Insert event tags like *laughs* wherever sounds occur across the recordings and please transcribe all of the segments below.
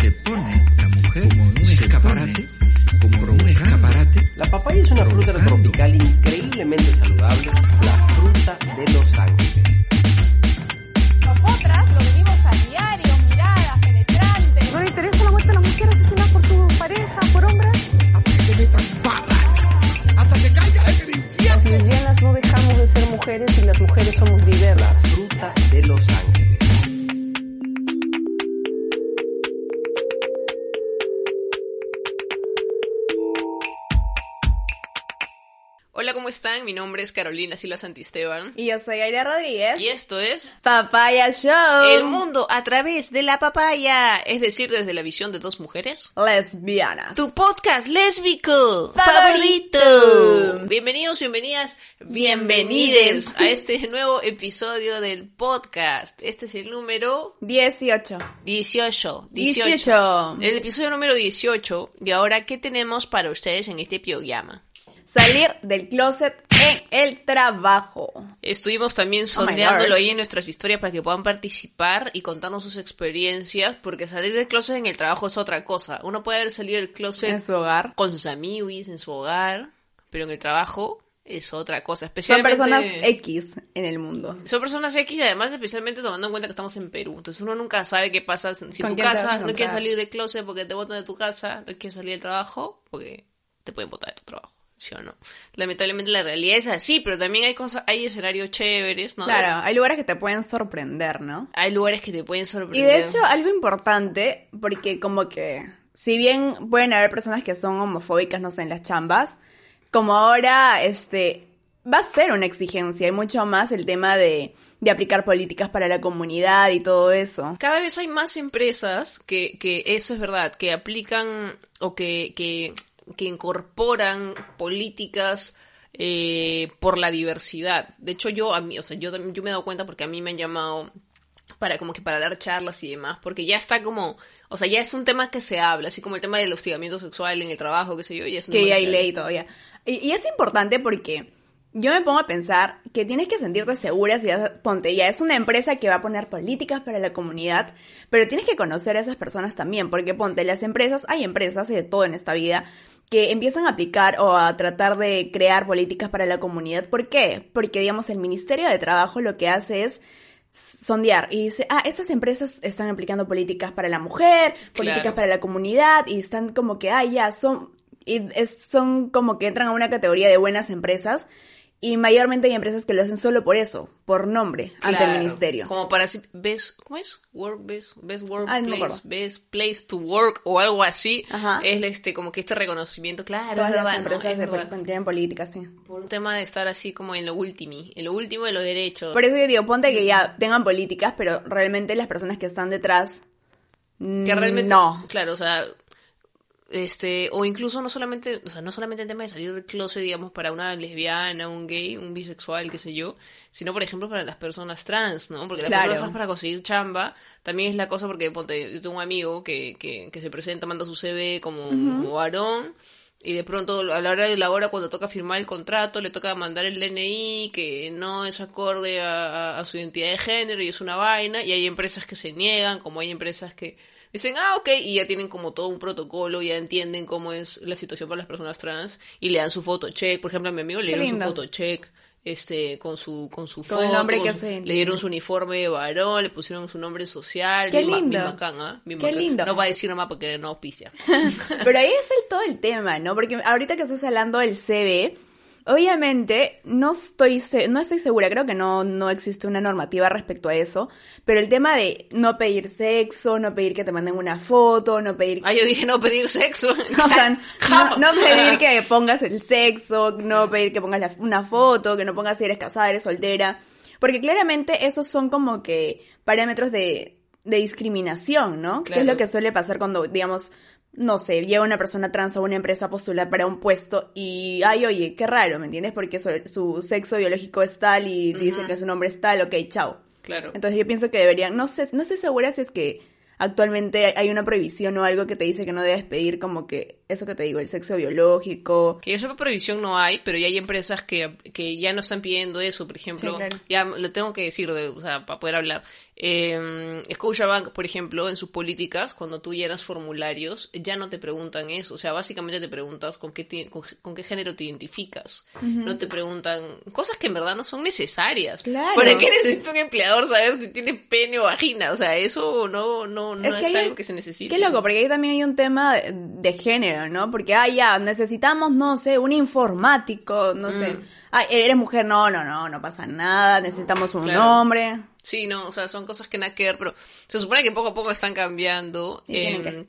se pone la mujer como un escaparate, como un escaparate. La papaya es una fruta tropical increíblemente saludable, la fruta de los ángeles. Están? Mi nombre es Carolina Silva Santisteban. Y yo soy Aida Rodríguez. Y esto es Papaya Show. El mundo a través de la papaya, es decir, desde la visión de dos mujeres. Lesbianas. Tu podcast lésbico Favorito. favorito. Bienvenidos, bienvenidas, bienvenidos a este *laughs* nuevo episodio del podcast. Este es el número 18. 18. 18. 18. El episodio número 18. Y ahora, ¿qué tenemos para ustedes en este programa? Salir del closet en el trabajo. Estuvimos también Oh sondeándolo ahí en nuestras historias para que puedan participar y contarnos sus experiencias, porque salir del closet en el trabajo es otra cosa. Uno puede haber salido del closet En su hogar. con sus amigos, en su hogar, pero en el trabajo es otra cosa. Son Especialmente... personas X en el mundo. Son personas X y además especialmente tomando en cuenta que estamos en Perú. Entonces uno nunca sabe qué pasa si en ¿Con tu casa no quieres salir del closet porque te botan de tu casa, no quieres salir del trabajo porque te pueden botar de tu trabajo. ¿Sí o no? Lamentablemente la realidad es así, pero también hay cosas, hay escenarios chéveres, ¿no? Claro, hay lugares que te pueden sorprender, ¿no? Hay lugares que te pueden Y sorprender. de hecho, algo importante, porque como que, si bien pueden haber personas que son homofóbicas, no sé, en las chambas, como ahora, este, va a ser una exigencia y mucho más el tema de, de aplicar políticas para la comunidad y todo eso. Cada vez hay más empresas que, que eso es verdad, que aplican o que, que, que incorporan políticas eh, por la diversidad. De hecho, yo a mí, o sea, yo, yo me he dado cuenta porque a mí me han llamado para como que para dar charlas y demás, porque ya está como, o sea, ya es un tema que se habla, así como el tema del hostigamiento sexual en el trabajo, qué sé yo, y es un Que ya hay ley todavía. Y, y es importante porque yo me pongo a pensar que tienes que sentirte segura si vas a- ponte ya es una empresa que va a poner políticas para la comunidad, pero tienes que conocer a esas personas también, porque ponte las empresas, hay empresas y de todo en esta vida que empiezan a aplicar o a tratar de crear políticas para la comunidad. ¿Por qué? Porque digamos el Ministerio de Trabajo lo que hace es sondear y dice, ah, estas empresas están aplicando políticas para la mujer, políticas Claro. para la comunidad y están como que, ah, ya, son, y es- son como que entran a una categoría de buenas empresas y mayormente hay empresas que lo hacen solo por eso, por nombre, ante el ministerio. Como para así- best, ¿cómo es? Work, best, best no workplace, acuerdo. best place to work o algo así. Ajá. Es este, como que este reconocimiento, claro, Todas las verdad, ¿no? empresas de- verdad. tienen políticas, sí. Por un tema de estar así como en lo último, en lo último de los derechos. Por eso yo digo, ponte que ya tengan políticas, pero realmente las personas que están detrás, que realmente, no. claro, o sea, este, o incluso no solamente, o sea, no solamente el tema de salir del closet, digamos, para una lesbiana, un gay, un bisexual, qué sé yo, sino, por ejemplo, para las personas trans, ¿no? Porque las Claro. personas trans para conseguir chamba también es la cosa, porque, ponte, yo tengo un amigo que, que, que se presenta, manda su CV como, como varón, y de pronto a la hora de la hora cuando toca firmar el contrato le toca mandar el DNI que no es acorde a, a- a su identidad de género y es una vaina y hay empresas que se niegan como hay empresas que dicen ah ok y ya tienen como todo un protocolo ya entienden cómo es la situación para las personas trans y le dan su foto check por ejemplo a mi amigo le dieron su lindo. foto check este con su con su Con foto el nombre que su- se le dieron su uniforme de varón le pusieron su nombre social Qué lindo. bacán. Bien Qué bacán. lindo. no va a decir nomás porque no auspicia *laughs* Pero ahí es el, todo el tema, ¿no? Porque ahorita que estás hablando del CV, obviamente no estoy, no estoy segura, creo que no, no existe una normativa respecto a eso, pero el tema de no pedir sexo, no pedir que te manden una foto, no pedir... ah yo dije no pedir sexo *laughs* O sea, *laughs* no, no pedir que pongas el sexo, no pedir que pongas la- una foto, que no pongas si eres casada, eres soltera. Porque claramente esos son como que parámetros de, de discriminación, ¿no? Que es lo que suele pasar cuando, digamos, no sé, llega una persona trans a una empresa a postular para un puesto y, ay, oye, qué raro, ¿me entiendes? Porque su, su sexo biológico es tal y dicen que su nombre es tal, ok, chao. claro Entonces yo pienso que deberían, no sé, no estoy segura si es que actualmente hay una prohibición o algo que te dice que no debes pedir como que eso que te digo, el sexo biológico. Que yo sepa prohibición no hay, pero ya hay empresas que, que ya no están pidiendo eso, por ejemplo, Sí, claro. ya le tengo que decir, de, o sea, para poder hablar, Eh, Scotiabank, por ejemplo, en sus políticas, cuando tú llenas formularios, ya no te preguntan eso. O sea, básicamente te preguntas con qué, con, con qué género te identificas. No te preguntan cosas que en verdad no son necesarias. Claro. ¿Para qué necesita un empleador saber si tiene pene o vagina? O sea, eso no, no, no Es es, que hay- algo que se necesita. Qué loco, porque ahí también hay un tema de, de género, ¿no? Porque, ah, ya, necesitamos, no sé, un informático, no sé. Ah, eres mujer, no, no, no, no pasa nada, necesitamos un Claro. hombre. Sí, no, o sea, son cosas que nada que ver, pero se supone que poco a poco están cambiando. Sí, em, que.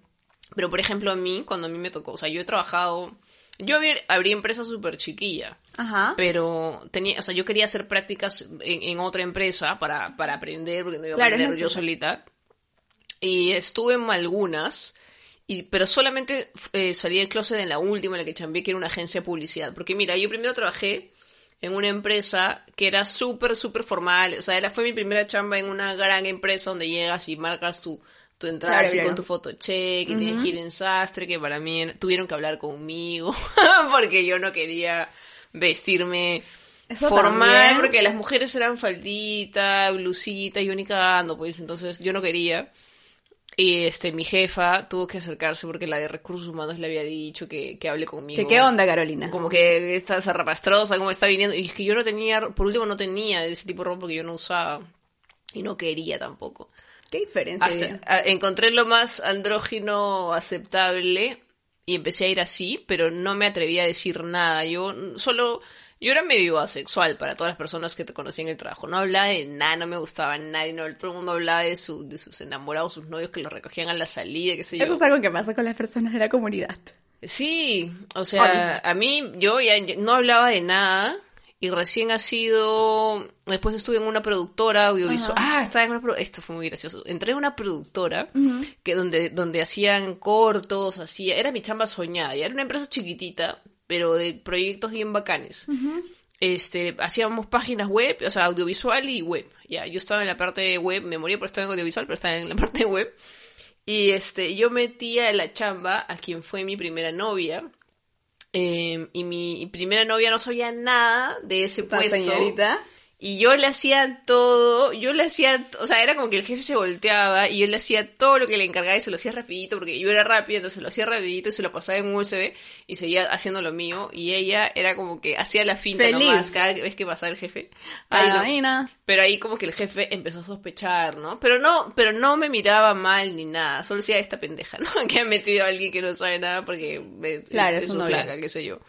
Pero, por ejemplo, a mí, cuando a mí me tocó, o sea, yo he trabajado, yo abrí, abrí empresa súper chiquilla, Ajá. pero tenía, o sea, yo quería hacer prácticas en, en otra empresa para, para aprender, porque no iba a Claro, aprender yo solita. Y estuve en algunas, y, pero solamente eh, salí del closet en la última, en la que chambeé, que era una agencia de publicidad. Porque mira, yo primero trabajé en una empresa que era súper, súper formal. O sea, era, fue mi primera chamba en una gran empresa donde llegas y marcas tu, tu entrada Claro, así claro. con tu fotocheck y tienes que ir en sastre, que para mí tuvieron que hablar conmigo *laughs* porque yo no quería vestirme Eso formal también. porque las mujeres eran faldita, blusita y yo ni cagando, pues entonces yo no quería. Y este, mi jefa tuvo que acercarse porque la de recursos humanos le había dicho que, que hable conmigo. ¿Qué, ¿Qué onda, Carolina? Como que está zarrapastrosa, como está viniendo. Y es que yo no tenía, por último no tenía ese tipo de ropa que yo no usaba. Y no quería tampoco. ¿Qué diferencia Hasta- hay? a- encontré lo más andrógino aceptable y empecé a ir así, pero no me atreví a decir nada. Yo solo, yo era medio asexual para todas las personas que te conocían en el trabajo. No hablaba de nada, no me gustaba nadie, no, todo el mundo hablaba de, su, de sus enamorados, sus novios que los recogían a la salida, qué sé yo. Eso es algo que pasa con las personas de la comunidad. Sí, o sea, a mí yo ya no hablaba de nada y recién ha sido, después estuve en una productora audiovisual. Ah, estaba en una esto fue muy gracioso. Entré en una productora que donde donde hacían cortos, hacía, era mi chamba soñada, y era una empresa chiquitita, pero de proyectos bien bacanes. Este, hacíamos páginas web, o sea, audiovisual y web. Ya, yo estaba en la parte de web, me moría por estar en audiovisual, pero estaba en la *laughs* parte de web. Y este, yo metía en la chamba a quien fue mi primera novia. eh, y mi primera novia no sabía nada de ese puesto. señorita. Y yo le hacía todo, yo le hacía, o sea, era como que el jefe se volteaba y yo le hacía todo lo que le encargaba y se lo hacía rapidito, porque yo era rápida, entonces lo hacía rapidito y se lo pasaba en USB y seguía haciendo lo mío. Y ella era como que hacía la finta Feliz. nomás cada vez que pasaba el jefe. Ay, no. Pero ahí como que el jefe empezó a sospechar, ¿no? Pero no, pero no me miraba mal ni nada. Solo decía esta pendeja, ¿no? *laughs* Que ha metido a alguien que no sabe nada porque me- Claro, es, es es un flaca, qué sé yo.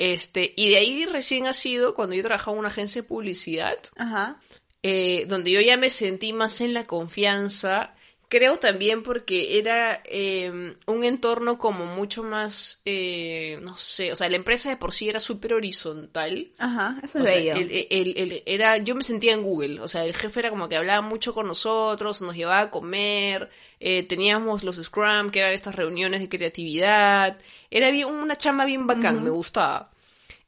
Este, y de ahí recién ha sido cuando yo trabajaba en una agencia de publicidad, Ajá. eh, donde yo ya me sentí más en la confianza. Creo también porque era eh, un entorno como mucho más, eh, no sé, o sea, la empresa de por sí era súper horizontal. Ajá, eso es sea, bello. el- el- el- era, yo me sentía en Google, o sea, el jefe era como que hablaba mucho con nosotros, nos llevaba a comer, eh, teníamos los Scrum, que eran estas reuniones de creatividad, era bien, una chamba bien bacán, me gustaba.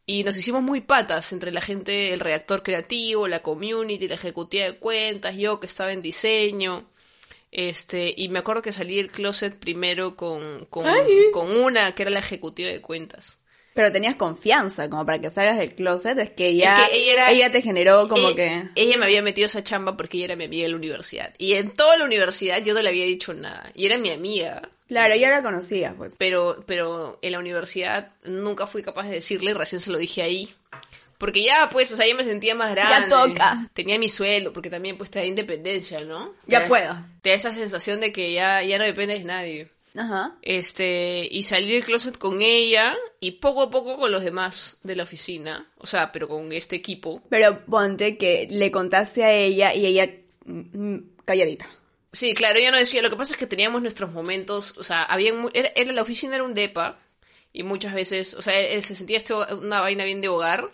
Y nos hicimos muy patas entre la gente, el redactor creativo, la community, la ejecutiva de cuentas, yo que estaba en diseño. Este, y me acuerdo que salí del closet primero con, con, con una que era la ejecutiva de cuentas. Pero tenías confianza como para que salgas del closet, es que ella, Es que ella era- ella te generó como ella, que... ella me había metido esa chamba porque ella era mi amiga en la universidad. Y en toda la universidad yo no le había dicho nada. Y era mi amiga. Claro, ya la conocías, pues. Pero, pero en la universidad nunca fui capaz de decirle, recién se lo dije ahí. Porque ya, pues, o sea, ya me sentía más grande. toca. Tenía mi sueldo, porque también, pues, te da independencia, ¿no? Ya da- puedo. Te da esa sensación de que ya, ya no dependes de nadie. Ajá. Este, y salí del closet con ella y poco a poco con los demás de la oficina. O sea, pero con este equipo. Pero ponte que le contaste a ella y ella mm, mm, calladita. Sí, claro, ella no decía, lo que pasa es que teníamos nuestros momentos, o sea, había era, era- la oficina era un depa y muchas veces, o sea, él se sentía este, una vaina bien de hogar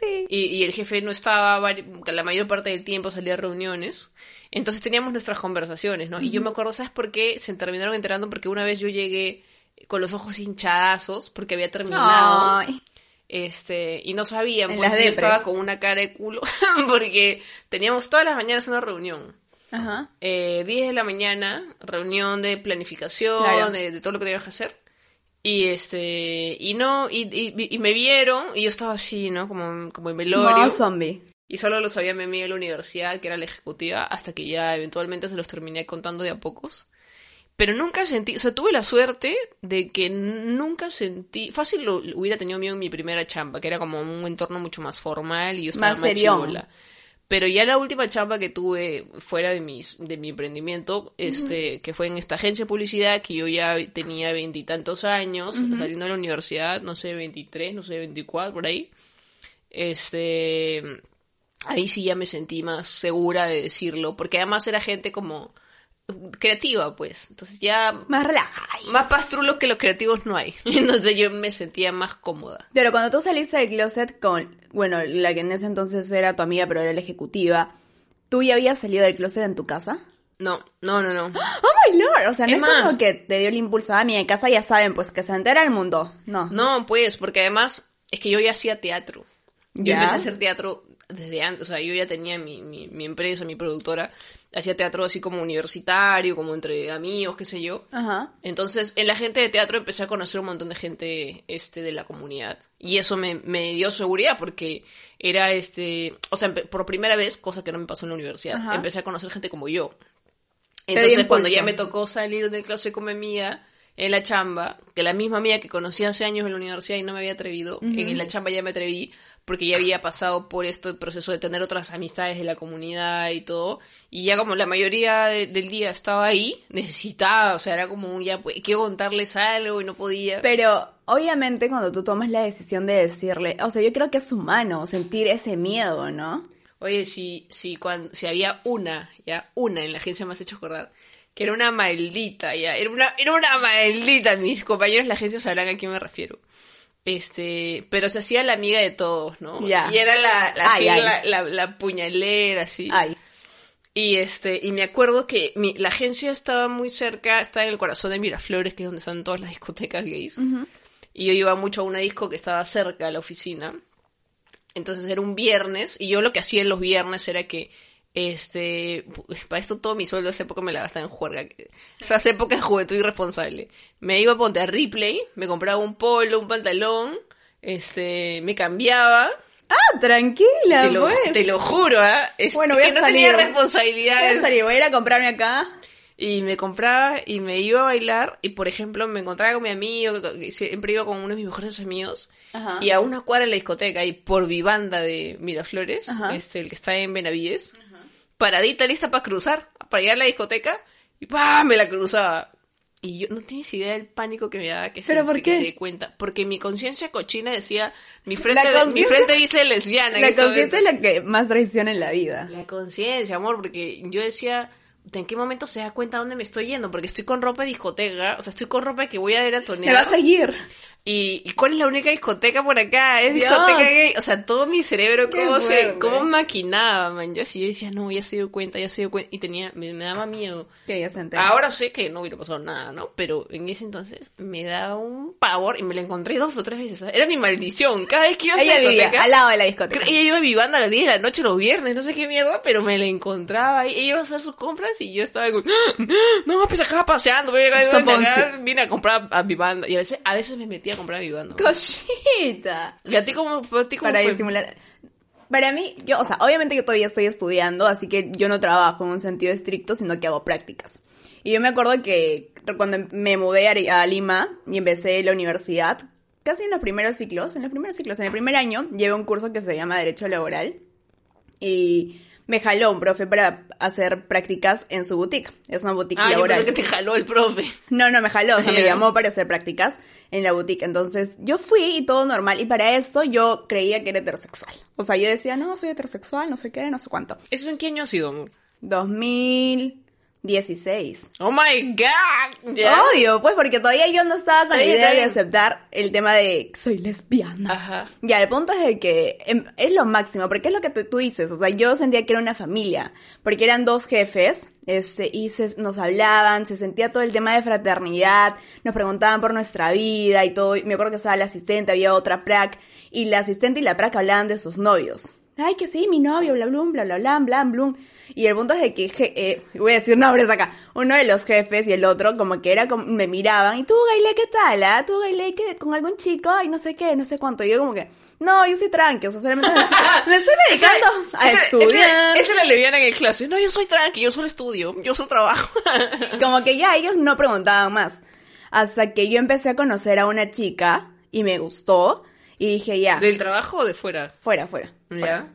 Sí. y, y el jefe no estaba la mayor parte del tiempo salía a reuniones, entonces teníamos nuestras conversaciones, ¿no? Y yo me acuerdo, ¿sabes por qué? Se terminaron enterando porque una vez yo llegué con los ojos hinchadazos porque había terminado. Ay. Este, y no sabían, En pues yo estaba con una cara de culo *laughs* porque teníamos todas las mañanas una reunión. Ajá. Eh, 10 de la mañana, reunión de planificación, Claro. de, de todo lo que teníamos que hacer. Y este, y no, y, y- y me vieron, y yo estaba así, ¿no? Como, como en velorio. Modo zombie. Y solo lo sabía mi amiga de la universidad, que era la ejecutiva, hasta que ya eventualmente se los terminé contando de a pocos. Pero nunca sentí, o sea, tuve la suerte de que nunca sentí, fácil lo hubiera tenido miedo en mi primera chamba, que era como un entorno mucho más formal y yo estaba Más más. Pero ya la última chamba que tuve fuera de mis, de mi emprendimiento, este, que fue en esta agencia de publicidad, que yo ya tenía veintitantos años, saliendo de la universidad, no sé, 23, no sé, 24, por ahí. Este, ahí sí ya me sentí más segura de decirlo, porque además era gente como creativa, pues. Entonces ya Más relajada. más pastrulos que los creativos no hay. *laughs* Entonces yo me sentía más cómoda. Pero cuando tú saliste del closet con, bueno, la que en ese entonces era tu amiga, pero era la ejecutiva, ¿tú ya habías salido del closet en tu casa? No, no, no, no. *gasps* Oh my lord, o sea, no Es más- como que te dio el impulso a mí en casa ya saben, pues que se entera el mundo. No. No, pues, porque además es que yo ya hacía teatro. Yo ¿Ya? empecé a hacer teatro desde antes, o sea, yo ya tenía mi, mi, mi empresa, mi productora, hacía teatro así como universitario, como entre amigos, qué sé yo. Ajá. Entonces, en la gente de teatro empecé a conocer un montón de gente este, de la comunidad. Y eso me, me dio seguridad porque era este. O sea, por primera vez, cosa que no me pasó en la universidad, Ajá. empecé a conocer gente como yo. Entonces, cuando ya me tocó salir del closet con mi amiga en la chamba, que la misma amiga que conocí hace años en la universidad y no me había atrevido, en la chamba ya me atreví porque ya había pasado por este proceso de tener otras amistades de la comunidad y todo, y ya como la mayoría de- del día estaba ahí, necesitaba, o sea, era como un ya, pues, quiero contarles algo y no podía. Pero obviamente cuando tú tomas la decisión de decirle, o sea, yo creo que es humano sentir ese miedo, ¿no? Oye, si, si, cuando, si había una, ya, una en la agencia me has hecho acordar, que era una maldita, ya, era una, era una maldita, mis compañeros de la agencia sabrán a quién me refiero. Este, pero se hacía la amiga de todos, ¿no? Y era la, la, Ay, así, ay. La, la, la puñalera, así. Ay. Y este, y me acuerdo que mi, la agencia estaba muy cerca, estaba en el corazón de Miraflores, que es donde están todas las discotecas gays. Y yo iba mucho a una disco que estaba cerca de la oficina. Entonces era un viernes, y yo lo que hacía en los viernes era que, este, para esto todo mi sueldo esa época me la gastaba en juerga. Esas épocas de juventud irresponsable. Me iba a ponte a Ripley, me compraba un polo, un pantalón, este, me cambiaba, Ah, tranquila, te lo, pues. te lo juro, ¿ah? Es Bueno, voy que a no salir. tenía Voy a responsabilidades. salir, voy a ir a comprarme acá. Y me compraba y me iba a bailar y, por ejemplo, me encontraba con mi amigo, que siempre iba con uno de mis mejores amigos, Ajá. y a una cuadra en la discoteca y por Vivanda de Miraflores, Ajá. este, el que está en Benavides, paradita lista para cruzar, para llegar a la discoteca, y ¡pam! me la cruzaba. Y yo no tienes idea del pánico que me daba que, se, ¿Pero por que qué? se dé cuenta. Porque mi conciencia cochina decía, mi frente, mi frente dice lesbiana. La conciencia es la que más traiciona en la vida. La conciencia, amor, porque yo decía, ¿en qué momento se da cuenta dónde me estoy yendo? Porque estoy con ropa de discoteca, o sea, estoy con ropa que voy a ir a Me tonear. va a seguir. ¿Y, ¿Y cuál es la única discoteca por acá? Es Dios. discoteca gay. O sea, todo mi cerebro, cómo, se, cómo maquinaba, man. Yo así yo decía, no, ya se dio cuenta, ya se dio cuenta. Y tenía, me, me daba miedo. Que ella se entera. Ahora sé que no hubiera pasado nada, ¿no? Pero en ese entonces me daba un pavor y me la encontré dos o tres veces. ¿sabes? Era mi maldición. Cada vez que iba a esa vivía discoteca, al lado de la discoteca. Ella iba vivando a las 10 de la noche los viernes, no sé qué mierda, pero me la encontraba. y Ella iba a hacer sus compras y yo estaba como, no, pues acá paseando, voy a Soponcio. vine a comprar a Vivanda. Y a veces, a veces me metía a comprar a Vivanda. Cosita. ¿Y a ti cómo, a ti cómo Para fue? disimular. Para mí, yo, o sea, obviamente yo todavía estoy estudiando, así que yo no trabajo en un sentido estricto, sino que hago prácticas. Y yo me acuerdo que cuando me mudé a, a Lima y empecé la universidad, casi en los primeros ciclos, en los primeros ciclos, en el primer año, llevé un curso que se llama Derecho Laboral y me jaló un profe para hacer prácticas en su boutique. Es una boutique ah, laboral. Yo que te jaló el profe. No, no me jaló, o sea, me *laughs* llamó para hacer prácticas en la boutique. Entonces, yo fui y todo normal. Y para esto yo creía que era heterosexual. O sea, yo decía, no, soy heterosexual, no sé qué, no sé cuánto. ¿Eso en qué año ha sido? 2000. 16. Oh my god. Yeah. Obvio, pues porque todavía yo no estaba con la idea de aceptar el tema de soy lesbiana. Ajá. Ya, el punto es de que em, es lo máximo, porque es lo que te, tú dices, o sea, yo sentía que era una familia, porque eran dos jefes, este, y se, nos hablaban, se sentía todo el tema de fraternidad, nos preguntaban por nuestra vida y todo. Me acuerdo que estaba la asistente, había otra prac, y la asistente y la prac hablaban de sus novios. Ay, que sí, mi novio, bla, bla, bla, bla, bla, bla, bla. Y el punto es de que, je- eh, voy a decir nombres acá, uno de los jefes y el otro, como que era, como, me miraban, y tú, Gaile, ¿qué tal? Ah? ¿Tú, Gaile, qué, con algún chico? Y no sé qué, no sé cuánto. Y yo como que, no, yo soy tranqui, o sea, solamente me, me estoy *laughs* dedicando a Esa- estudiar. Esa, esa es la leviana en el clase. No, yo soy tranqui, yo solo estudio, yo solo trabajo. *laughs* Como que ya ellos no preguntaban más. Hasta que yo empecé a conocer a una chica y me gustó. Y dije, ya, ¿Del trabajo o de fuera? fuera, fuera. ¿Ya?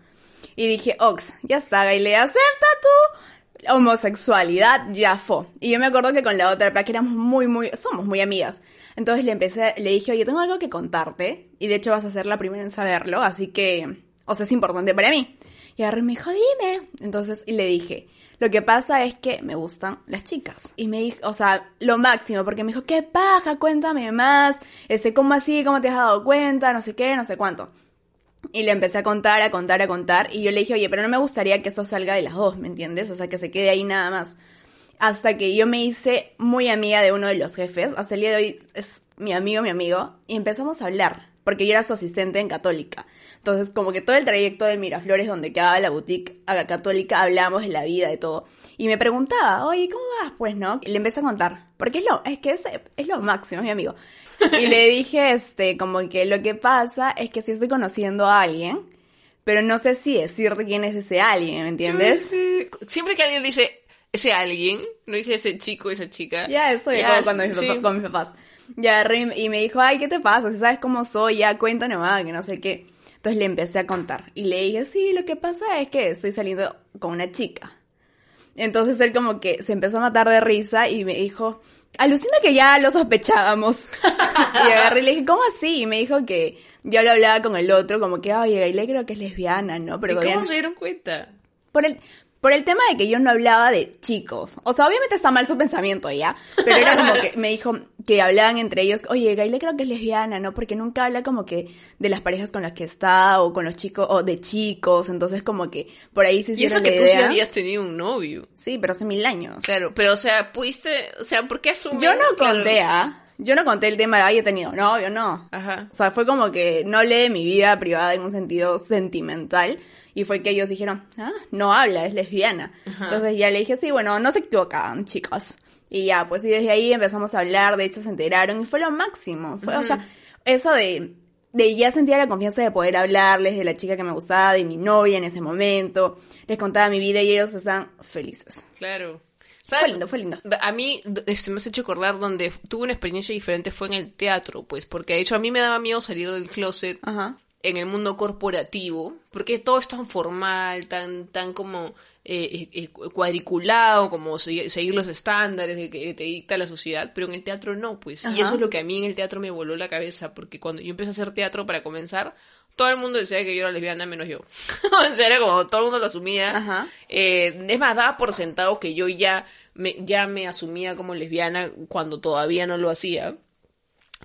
Y dije, Ox, ya está, Gaile, acepta tu homosexualidad, ya fue. Y yo me acuerdo que con la otra, que éramos muy, muy, somos muy amigas. Entonces le empecé, le dije, oye, tengo algo que contarte. Y de hecho vas a ser la primera en saberlo, así que, o sea, es importante para mí. Y y me dijo, dime. Entonces, y le dije, lo que pasa es que me gustan las chicas. Y me dijo, o sea, lo máximo, porque me dijo, qué paja, cuéntame más. Este, ¿cómo así? ¿Cómo te has dado cuenta? No sé qué, no sé cuánto. Y le empecé a contar, a contar, a contar. Y yo le dije, oye, pero no me gustaría que esto salga de las dos, ¿me entiendes? O sea, que se quede ahí nada más. Hasta que yo me hice muy amiga de uno de los jefes. Hasta el día de hoy es mi amigo, mi amigo. Y empezamos a hablar. Porque yo era su asistente en Católica. Entonces, como que todo el trayecto de Miraflores, donde quedaba la boutique a Católica, hablamos de la vida, de todo. Y me preguntaba, oye, ¿cómo vas? Pues, ¿no? Y le empecé a contar. Porque es lo, es que es, es lo máximo, mi amigo. *laughs* Y le dije, este, como que lo que pasa es que si estoy conociendo a alguien, pero no sé si decirte quién es ese alguien, ¿me entiendes? Sí. Siempre que alguien dice ese alguien, no dice ese chico, esa chica. Ya, eso Ya, como cuando mis sí. papás, con mis papás. Ya, y me dijo, ay, ¿qué te pasa? Si sabes cómo soy, ya, cuéntame más, que no sé qué. Entonces le empecé a contar. Y le dije, sí, lo que pasa es que estoy saliendo con una chica. Entonces él como que se empezó a matar de risa y me dijo, alucina que ya lo sospechábamos. *laughs* y agarré y le dije, ¿cómo así? Y me dijo que yo lo hablaba con el otro, como que, oye, Gaile creo que es lesbiana, ¿no? Pero ¿Y todavía cómo se dieron cuenta? por el, por el tema de que yo no hablaba de chicos. O sea, obviamente está mal su pensamiento ya. Pero era como que me dijo que hablaban entre ellos, oye, Gaile creo que es lesbiana, ¿no? Porque nunca habla como que de las parejas con las que está, o con los chicos, o de chicos. Entonces como que por ahí se Y eso que la tú sí habías tenido un novio. Sí, pero hace mil años. Claro, pero o sea, pudiste, o sea, ¿por qué asumen? Yo no Claro. conté, ¿ah? Yo no conté el tema de, ay, he tenido novio, no. Ajá. O sea, fue como que no de mi vida privada en un sentido sentimental. Y fue que ellos dijeron, ah, no habla, es lesbiana. Entonces ya le dije, sí, bueno, no se equivocaban, chicos. Y ya, pues y desde ahí empezamos a hablar, de hecho se enteraron y fue lo máximo. Fue, o sea, eso de, de ya sentía la confianza de poder hablarles de la chica que me gustaba, de mi novia en ese momento. Les contaba mi vida y ellos están felices. Claro. Fue lindo, fue lindo. A mí este, me has hecho acordar donde tuve una experiencia diferente fue en el teatro, pues, porque de hecho a mí me daba miedo salir del closet Ajá. en el mundo corporativo, porque todo es tan formal, tan, tan como eh, eh, cuadriculado, como se- seguir los estándares de que te dicta la sociedad, pero en el teatro no, pues. Ajá. Y eso es lo que a mí en el teatro me voló la cabeza, porque cuando yo empecé a hacer teatro para comenzar, todo el mundo decía que yo era lesbiana, menos yo. *laughs* o sea, era como todo el mundo lo asumía. Ajá. Eh, es más, daba por sentado que yo ya me, ya me asumía como lesbiana cuando todavía no lo hacía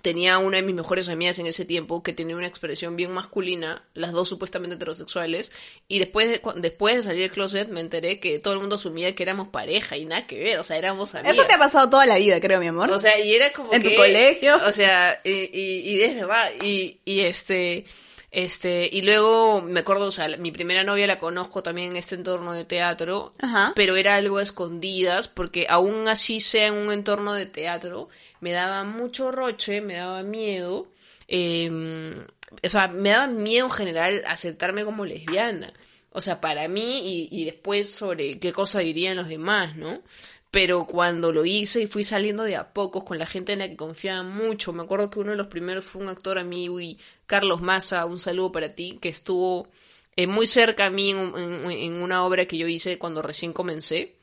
tenía una de mis mejores amigas en ese tiempo que tenía una expresión bien masculina, las dos supuestamente heterosexuales, y después de, después de salir del closet me enteré que todo el mundo asumía que éramos pareja y nada que ver, o sea, éramos amigas. Eso te ha pasado toda la vida, creo, mi amor. O sea, y era como ¿En tu colegio? O sea, y, y, y es verdad, y, y este, este, y luego me acuerdo, o sea, mi primera novia la conozco también en este entorno de teatro, Ajá. pero era algo a escondidas, porque aún así sea en un entorno de teatro, me daba mucho roche, me daba miedo, eh, o sea, me daba miedo en general aceptarme como lesbiana. O sea, para mí y, y después sobre qué cosa dirían los demás, ¿no? Pero cuando lo hice y fui saliendo de a pocos con la gente en la que confiaba mucho, me acuerdo que uno de los primeros fue un actor amigo y Carlos Massa, un saludo para ti, que estuvo eh, muy cerca a mí en, en- en una obra que yo hice cuando recién comencé.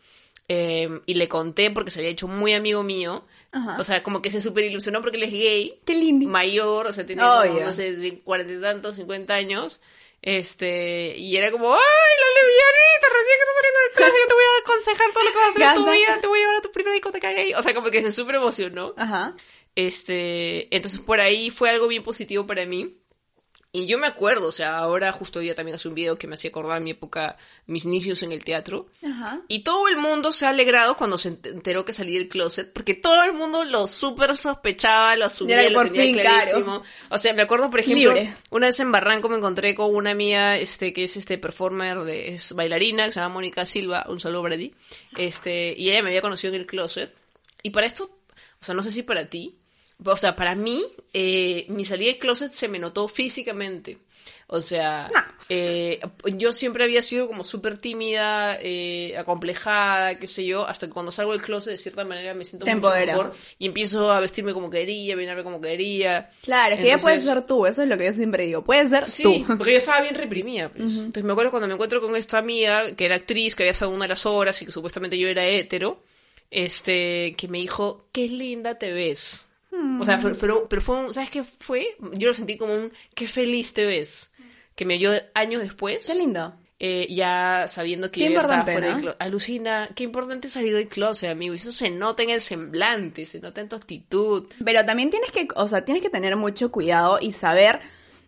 Eh, y le conté porque se había hecho muy amigo mío. Ajá. O sea, como que se super ilusionó porque él es gay Qué lindo. mayor, o sea, tenía Obvio. no sé, cuarenta y tantos, cincuenta años. Este, y era como, ¡ay, la lesbianita! Recién que estás saliendo del closet, que te voy a aconsejar todo lo que vas a hacer en tu vida, te voy a llevar a tu primera discoteca gay. O sea, como que se súper emocionó. Ajá. Este, entonces por ahí fue algo bien positivo para mí. Y yo me acuerdo, o sea, ahora justo hoy día también hace un video que me hacía acordar mi época, mis inicios en el teatro. Ajá. Y todo el mundo se ha alegrado cuando se ent- enteró que salí del closet, porque todo el mundo lo súper sospechaba, lo asumía, lo tenía fin, clarísimo. O sea, me acuerdo, por ejemplo, Libre. una vez en Barranco me encontré con una amiga, este, que es este performer de, es bailarina, que se llama Mónica Silva, un saludo para ti. Este, y ella me había conocido en el closet. Y para esto, o sea, no sé si para ti, o sea, para mí, eh, mi salida del closet se me notó físicamente. O sea, No. eh, yo siempre había sido como súper tímida, eh, acomplejada, qué sé yo, hasta que cuando salgo del closet de cierta manera me siento Te mucho empodera. mejor y empiezo a vestirme como quería, a venirme como quería. Claro, es que ya Entonces- puedes ser tú, eso es lo que yo siempre digo. Puedes ser Sí, tú. porque yo estaba bien reprimida. pues. Entonces me acuerdo cuando me encuentro con esta amiga, que era actriz, que había estado una de las horas y que supuestamente yo era hetero, este, que me dijo, qué linda te ves. O sea, fue- pero, pero fue un, ¿sabes qué fue? Yo lo sentí como un, qué feliz te ves. Que me oyó años después. Qué lindo. eh, ya sabiendo que Qué yo estaba fuera del closet. Alucina, qué importante salir del closet, amigo. Y eso se nota en el semblante, se nota en tu actitud. Pero también tienes que, o sea, tienes que tener mucho cuidado y saber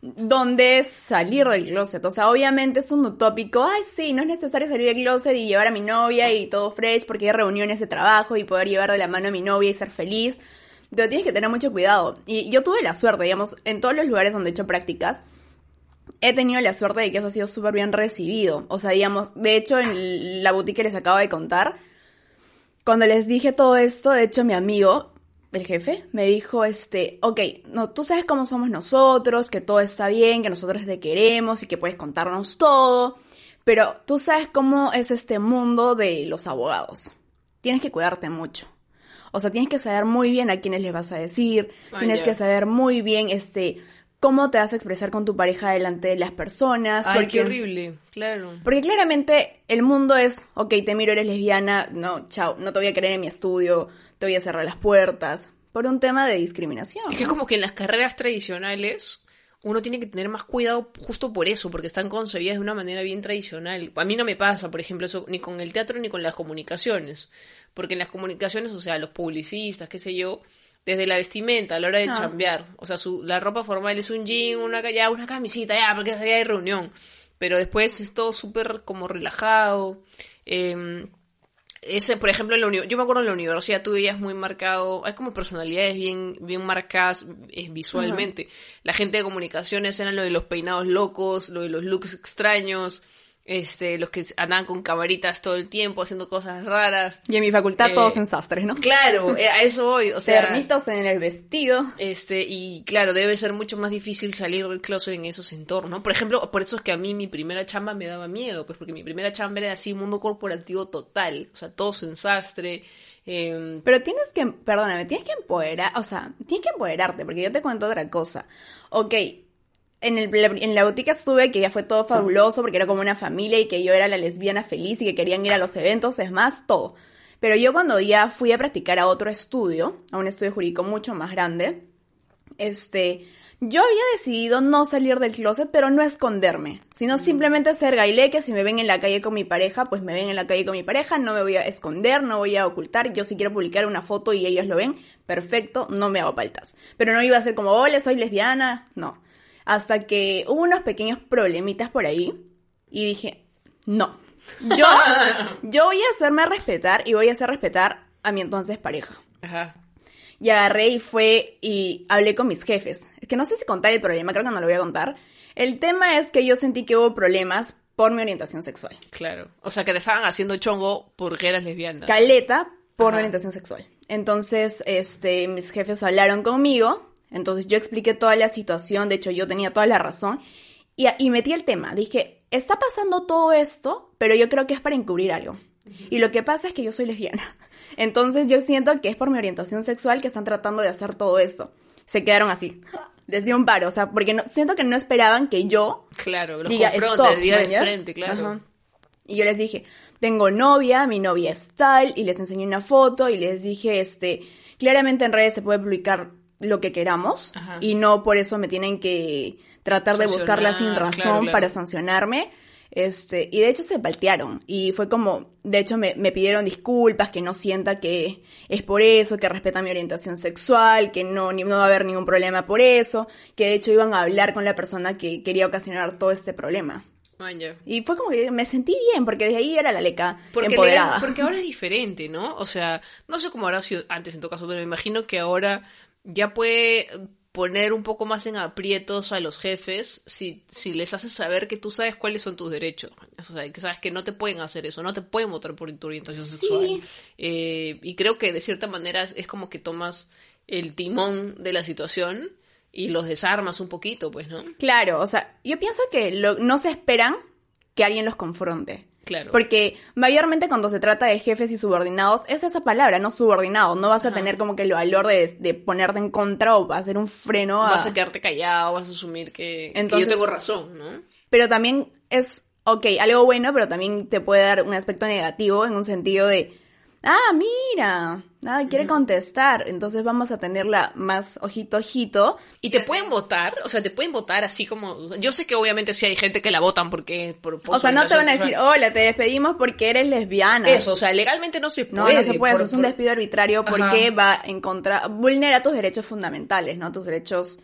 dónde es salir del closet. O sea, obviamente es un utópico. Ay, sí, no es necesario salir del closet y llevar a mi novia y todo fresh porque hay reuniones de trabajo y poder llevar de la mano a mi novia y ser feliz. Pero tienes que tener mucho cuidado. Y yo tuve la suerte, digamos, en todos los lugares donde he hecho prácticas, he tenido la suerte de que eso ha sido súper bien recibido. O sea, digamos, de hecho, en la boutique que les acabo de contar, cuando les dije todo esto, de hecho, mi amigo, el jefe, me dijo, este, ok, no, tú sabes cómo somos nosotros, que todo está bien, que nosotros te queremos y que puedes contarnos todo, pero tú sabes cómo es este mundo de los abogados. Tienes que cuidarte mucho. O sea, tienes que saber muy bien a quiénes les vas a decir, Ah, tienes que saber muy bien, este, cómo te vas a expresar con tu pareja delante de las personas. Ay, porque- qué horrible, claro. porque claramente el mundo es, ok, te miro, eres lesbiana, no, chao, no te voy a querer en mi estudio, te voy a cerrar las puertas, por un tema de discriminación. Es que es como que en las carreras tradicionales uno tiene que tener más cuidado justo por eso, porque están concebidas de una manera bien tradicional. A mí no me pasa, por ejemplo, eso ni con el teatro ni con las comunicaciones. Porque en las comunicaciones, o sea, los publicistas, qué sé yo, desde la vestimenta a la hora de Ah. chambear, o sea, su, la ropa formal es un jean, una, ya, una camisita, ya, porque es día de reunión. Pero después es todo súper como relajado. eh, ese, por ejemplo, en la yo me acuerdo en la universidad tú veías muy marcado, hay como personalidades bien, bien marcadas eh, visualmente. La gente de comunicaciones eran lo de los peinados locos, lo de los looks extraños, este, los que andaban con camaritas todo el tiempo haciendo cosas raras. Y en mi facultad Eh, todos en sastres, ¿no? Claro, eh, a eso voy, o sea, Ternitos en el vestido. este, y claro, debe ser mucho más difícil salir del closet en esos entornos. ¿no? Por ejemplo, por eso es que a mí mi primera chamba me daba miedo, pues porque mi primera chamba era así, mundo corporativo total, o sea, todos en sastre. eh, Pero tienes que, perdóname, tienes que empoderar, o sea, tienes que empoderarte, porque yo te cuento otra cosa. Ok, en, el, en la boutique estuve que ya fue todo fabuloso, porque era como una familia y que yo era la lesbiana feliz y que querían ir a los eventos, es más, todo. Pero yo cuando ya fui a practicar a otro estudio, a un estudio jurídico mucho más grande, este, yo había decidido no salir del closet, pero no esconderme, sino simplemente ser gaile, que si me ven en la calle con mi pareja, pues me ven en la calle con mi pareja, no me voy a esconder, no voy a ocultar, yo si quiero publicar una foto y ellos lo ven, perfecto, no me hago paltas. Pero no iba a ser como, hola, soy lesbiana, no. Hasta que hubo unos pequeños problemitas por ahí y dije, no, yo, *laughs* yo voy a hacerme respetar y voy a hacer respetar a mi entonces pareja. ajá. Y agarré y fue y hablé con mis jefes. Es que no sé si contar el problema, creo que no lo voy a contar. El tema es que yo sentí que hubo problemas por mi orientación sexual. Claro. O sea, que te estaban haciendo chongo porque eras lesbiana. Caleta por Ajá. mi orientación sexual. Entonces, este, mis jefes hablaron conmigo. Entonces yo expliqué toda la situación. De hecho, yo tenía toda la razón. Y, y metí el tema. Dije, está pasando todo esto, pero yo creo que es para encubrir algo. Y lo que pasa es que yo soy lesbiana. *laughs* Entonces yo siento que es por mi orientación sexual que están tratando de hacer todo esto. Se quedaron así. *laughs* Les dio un paro, o sea, porque no, siento que no esperaban que yo Claro, los diga stop, de frente, claro. Ajá. Y yo les dije, tengo novia, mi novia es tal, y les enseñé una foto y les dije, este, claramente en redes se puede publicar lo que queramos Ajá. y no por eso me tienen que tratar de buscarla sin razón claro, claro. para sancionarme. Este, y de hecho se paltearon y fue como, de hecho me, me pidieron disculpas, que no sienta que es por eso, que respeta mi orientación sexual, que no, ni, no va a haber ningún problema por eso, que de hecho iban a hablar con la persona que quería ocasionar todo este problema. Y fue como que me sentí bien, porque de ahí era la leca Porque, empoderada. porque ahora es diferente, ¿no? O sea, no sé cómo habrá sido antes en todo caso, pero me imagino que ahora ya puede poner un poco más en aprietos a los jefes si, si les haces saber que tú sabes cuáles son tus derechos. O sea, que sabes que no te pueden hacer eso, no te pueden votar por tu orientación Sí. sexual. Eh, y creo que de cierta manera es, es como que tomas el timón de la situación y los desarmas un poquito, pues, ¿no? Claro, o sea, yo pienso que lo- no se esperan que alguien los confronte. Claro. Porque mayormente cuando se trata de jefes y subordinados, es esa palabra, no subordinado. No vas a tener como que el valor de, de ponerte en contra o hacer un freno a... Vas a quedarte callado, vas a asumir que, que Entonces- yo tengo razón, ¿no? Pero también es, ok, algo bueno, pero también te puede dar un aspecto negativo en un sentido de, ah, mira, ah, quiere contestar, entonces vamos a tenerla más ojito, ojito. Y te pueden votar, o sea, te pueden votar así como... Yo sé que obviamente sí hay gente que la votan porque... Por, por O sea, no te van a decir, hola, te despedimos porque eres lesbiana. Eso, o sea, legalmente no se No, puede. no se puede, por- eso es un despido arbitrario Ajá. porque va en contra, vulnera tus derechos fundamentales, ¿no? Tus derechos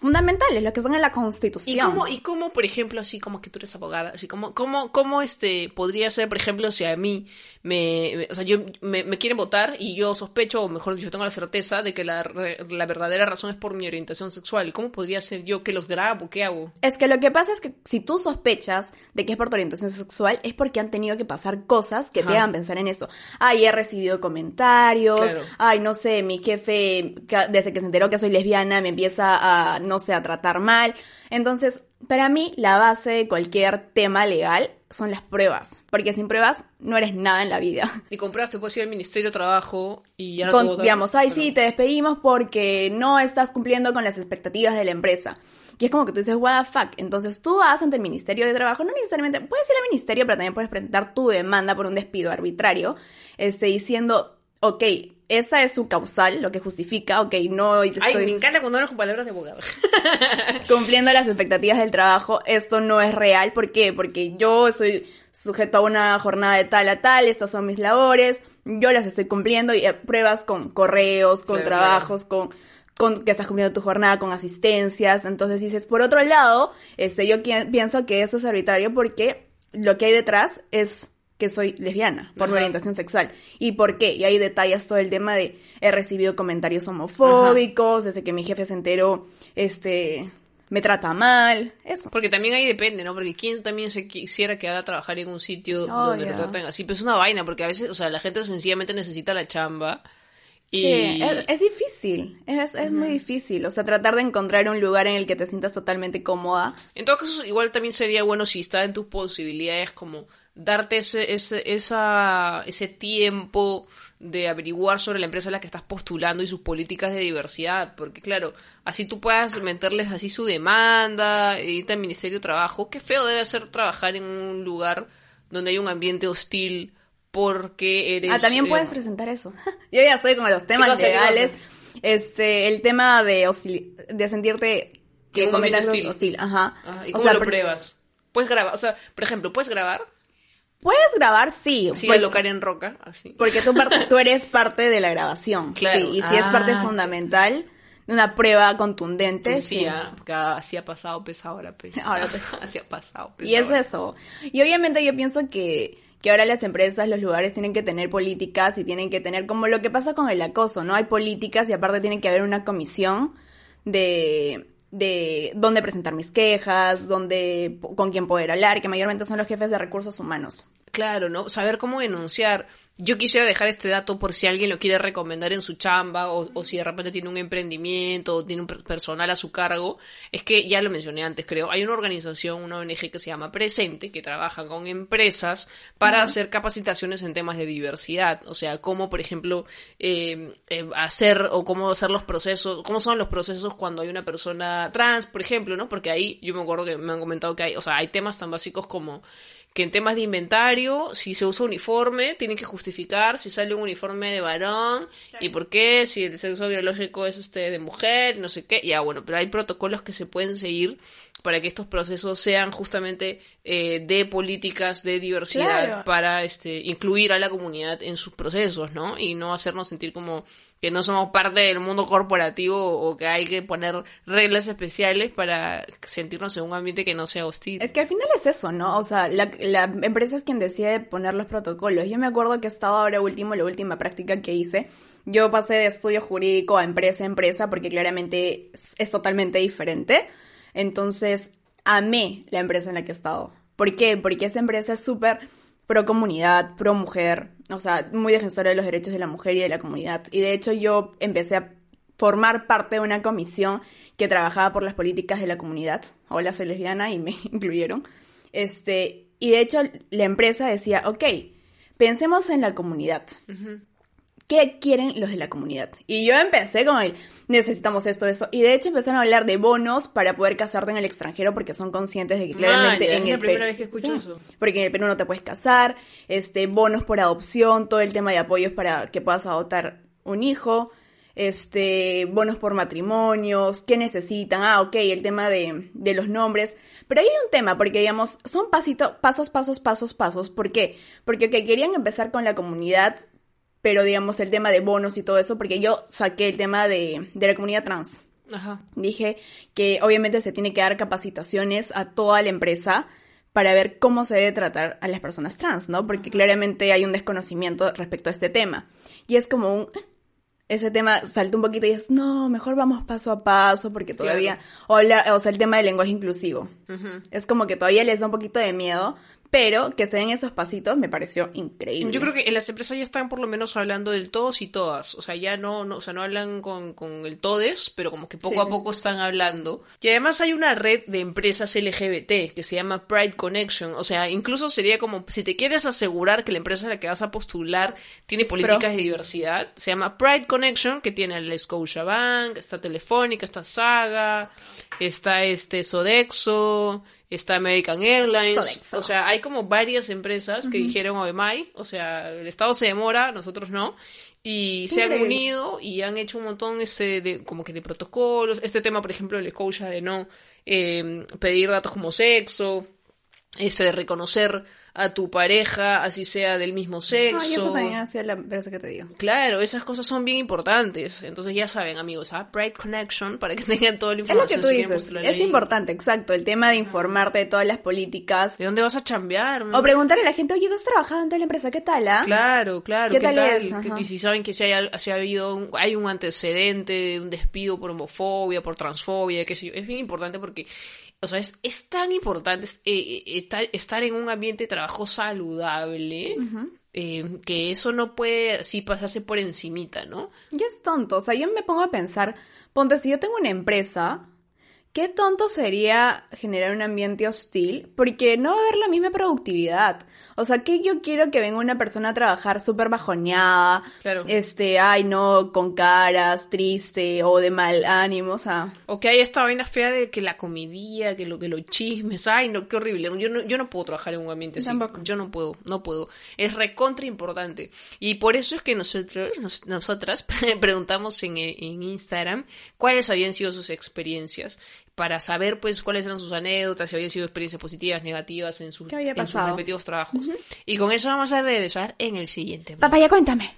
fundamentales, los que son en la ¿Y Constitución. cómo, y cómo, por ejemplo, así como que tú eres abogada, así como, cómo, cómo este podría ser, por ejemplo, si a mí me, me- o sea, yo me, me quieren votar y yo sospecho, o mejor dicho, tengo la certeza de que la, la verdadera razón es por mi orientación sexual. ¿Cómo podría ser yo que los grabo? ¿Qué hago? Es que lo que pasa es que si tú sospechas de que es por tu orientación sexual, es porque han tenido que pasar cosas que te Ajá. hagan pensar en eso. Ay, he recibido comentarios. Claro. Ay, no sé, mi jefe, desde que se enteró que soy lesbiana, me empieza a, no sé, a tratar mal. Entonces, para mí, la base de cualquier tema legal son las pruebas. Porque sin pruebas no eres nada en la vida. Y compras, te puedes ir al Ministerio de Trabajo y ya no Con- te votan. digamos, ay, sí, te despedimos porque no estás cumpliendo con las expectativas de la empresa. Y es como que tú dices, what the fuck. Entonces tú vas ante el Ministerio de Trabajo, no necesariamente, puedes ir al ministerio, pero también puedes presentar tu demanda por un despido arbitrario, este, diciendo, ok, esa es su causal, lo que justifica, ok, no Ay, estoy me encanta cuando hablas con palabras de abogado. *laughs* cumpliendo las expectativas del trabajo, esto no es real. ¿Por qué? Porque yo estoy sujeto a una jornada de tal a tal, estas son mis labores, yo las estoy cumpliendo y eh, pruebas con correos, con Claro, trabajos, con con que estás cumpliendo tu jornada con asistencias, entonces dices, por otro lado, este, yo pienso que eso es arbitrario porque lo que hay detrás es que soy lesbiana por mi orientación sexual. ¿Y por qué? Y ahí detallas todo el tema de he recibido comentarios homofóbicos, desde que mi jefe se enteró, este, me trata mal, eso. Porque también ahí depende, ¿no? Porque quién también se quisiera quedar a trabajar en un sitio Oh, donde ya. lo tratan así. Pero es una vaina, porque a veces, o sea, la gente sencillamente necesita la chamba. Y... Sí, es, es difícil, es, es muy difícil, o sea, tratar de encontrar un lugar en el que te sientas totalmente cómoda. En todo caso, igual también sería bueno si está en tus posibilidades como darte ese, ese, esa, ese tiempo de averiguar sobre la empresa a la que estás postulando y sus políticas de diversidad, porque claro, así tú puedas meterles así su demanda, irte al Ministerio de Trabajo, qué feo debe ser trabajar en un lugar donde hay un ambiente hostil porque eres... Ah, también eh, puedes presentar eso. *laughs* Yo ya estoy con los temas legales. Este, el tema de hostil- de sentirte En que un ambiente hostil. hostil, ajá. Ajá, ¿Y O cómo sea, lo pr- pruebas? Puedes grabar, o sea, por ejemplo, puedes grabar, Puedes grabar, sí. sí, porque- en roca, así. Porque tú, tú eres parte de la grabación. Claro. Sí, y si es parte Ah. fundamental de una prueba contundente. Tú sí. sí, ah, porque así ha pasado, pues ahora, pues. *laughs* Ahora, pues. *laughs* así ha pasado, pues. Y es ahora. eso. Y obviamente yo pienso que, que ahora las empresas, los lugares tienen que tener políticas y tienen que tener como lo que pasa con el acoso, ¿no? Hay políticas y aparte tiene que haber una comisión de de dónde presentar mis quejas, dónde con quién poder hablar, que mayormente son los jefes de recursos humanos. Claro, ¿no? Saber cómo denunciar. Yo quisiera dejar este dato por si alguien lo quiere recomendar en su chamba o, o si de repente tiene un emprendimiento o tiene un per- personal a su cargo. Es que ya lo mencioné antes, creo. Hay una organización, una ONG que se llama Presente, que trabaja con empresas para hacer capacitaciones en temas de diversidad. O sea, cómo, por ejemplo, eh, eh, hacer o cómo hacer los procesos, cómo son los procesos cuando hay una persona trans, por ejemplo, ¿no? Porque ahí yo me acuerdo que me han comentado que hay, o sea, hay temas tan básicos como que en temas de inventario, si se usa uniforme, tienen que justificar si sale un uniforme de varón y por qué, si el sexo biológico es este de mujer, no sé qué, ya bueno, pero hay protocolos que se pueden seguir para que estos procesos sean justamente eh, de políticas de diversidad Claro. para este incluir a la comunidad en sus procesos, ¿no? Y no hacernos sentir como que no somos parte del mundo corporativo o que hay que poner reglas especiales para sentirnos en un ambiente que no sea hostil. Es que al final es eso, ¿no? O sea, la, la empresa es quien decide poner los protocolos. Yo me acuerdo que he estado ahora último, la última práctica que hice. Yo pasé de estudio jurídico a empresa a empresa porque claramente es, es totalmente diferente. Entonces, amé la empresa en la que he estado. ¿Por qué? Porque esa empresa es súper pro comunidad, pro mujer, o sea, muy defensora de los derechos de la mujer y de la comunidad. Y de hecho yo empecé a formar parte de una comisión que trabajaba por las políticas de la comunidad. Hola, soy lesbiana y me *laughs* incluyeron. Este, y de hecho la empresa decía, ok, pensemos en la comunidad. ¿Qué quieren los de la comunidad? Y yo empecé con el, necesitamos esto, eso. Y de hecho empezaron a hablar de bonos para poder casarte en el extranjero porque son conscientes de que claramente Ah, ya, en es el la primera vez que escucho Sí, eso. Porque en el Perú no te puedes casar, este, bonos por adopción, todo el tema de apoyos para que puedas adoptar un hijo, este, bonos por matrimonios, qué necesitan, ah, ok, el tema de, de los nombres. Pero hay un tema, porque digamos, son pasito, pasos, pasos, pasos, pasos. ¿Por qué? Porque ok, querían empezar con la comunidad, pero digamos el tema de bonos y todo eso, porque yo saqué el tema de, de la comunidad trans. Ajá. Dije que obviamente se tiene que dar capacitaciones a toda la empresa para ver cómo se debe tratar a las personas trans, ¿no? Porque claramente hay un desconocimiento respecto a este tema. Y es como un... Ese tema salta un poquito y es, no, mejor vamos paso a paso porque todavía... O, habla- o sea, el tema del lenguaje inclusivo. Es como que todavía les da un poquito de miedo, pero que se den esos pasitos me pareció increíble. Yo creo que en las empresas ya están por lo menos hablando del todos y todas. O sea, ya no, no, o sea, no hablan con, con el todes, pero como que poco Sí. a poco están hablando. Y además hay una red de empresas LGBT que se llama Pride Connection. O sea, incluso sería como si te quieres asegurar que la empresa a la que vas a postular tiene políticas pro. de diversidad, se llama Pride Connection, que tiene el Scotiabank, está Telefónica, está Saga, está este Sodexo, está American Airlines. Sodexo. O sea, hay como varias empresas que dijeron OEMAI, o sea, el Estado se demora, nosotros no. Y se han unido y han hecho un montón este de, como que de protocolos. Este tema, por ejemplo, el Scotia de no eh, pedir datos como sexo, este de reconocer a tu pareja, así sea del mismo sexo. Ah, y eso también hacía la empresa que te digo. Claro, esas cosas son bien importantes. Entonces ya saben, amigos, ¿ah? Pride Connection para que *laughs* tengan toda la Es lo que información. tú dices, es ahí. importante, exacto, el tema de informarte de todas las políticas. ¿De dónde vas a chambear? O preguntarle a la gente, oye, ¿tú has trabajado en tal empresa? ¿Qué tal, ah? Claro, claro. ¿Qué ¿Qué, tal. Y si saben que si hay, si ha habido un, hay un antecedente de un despido por homofobia, por transfobia, qué sé yo. Es bien importante porque, o sea, es, es tan importante eh, eh, estar, estar en un ambiente de trabajo saludable eh, que eso no puede así pasarse por encimita, ¿no? Y es tonto, o sea, yo me pongo a pensar, ponte, si yo tengo una empresa, qué tonto sería generar un ambiente hostil, porque no va a haber la misma productividad. O sea, que yo quiero que venga una persona a trabajar súper bajoneada, Claro. este, ay, no, con caras, triste, o de mal ánimo, o sea... O que hay esta vaina fea de que la comedia, que lo que los chismes, ay no, qué horrible. Yo no, yo no puedo trabajar en un ambiente así. Tampoco. Yo no puedo, no puedo. Es recontra importante. Y por eso es que nosotros, nos- nosotras *laughs* preguntamos en, en Instagram cuáles habían sido sus experiencias para saber pues cuáles eran sus anécdotas, si habían sido experiencias positivas, negativas en sus, ¿Qué había en sus respectivos trabajos. Y con eso vamos a regresar en el siguiente. bloque. Papaya, cuéntame.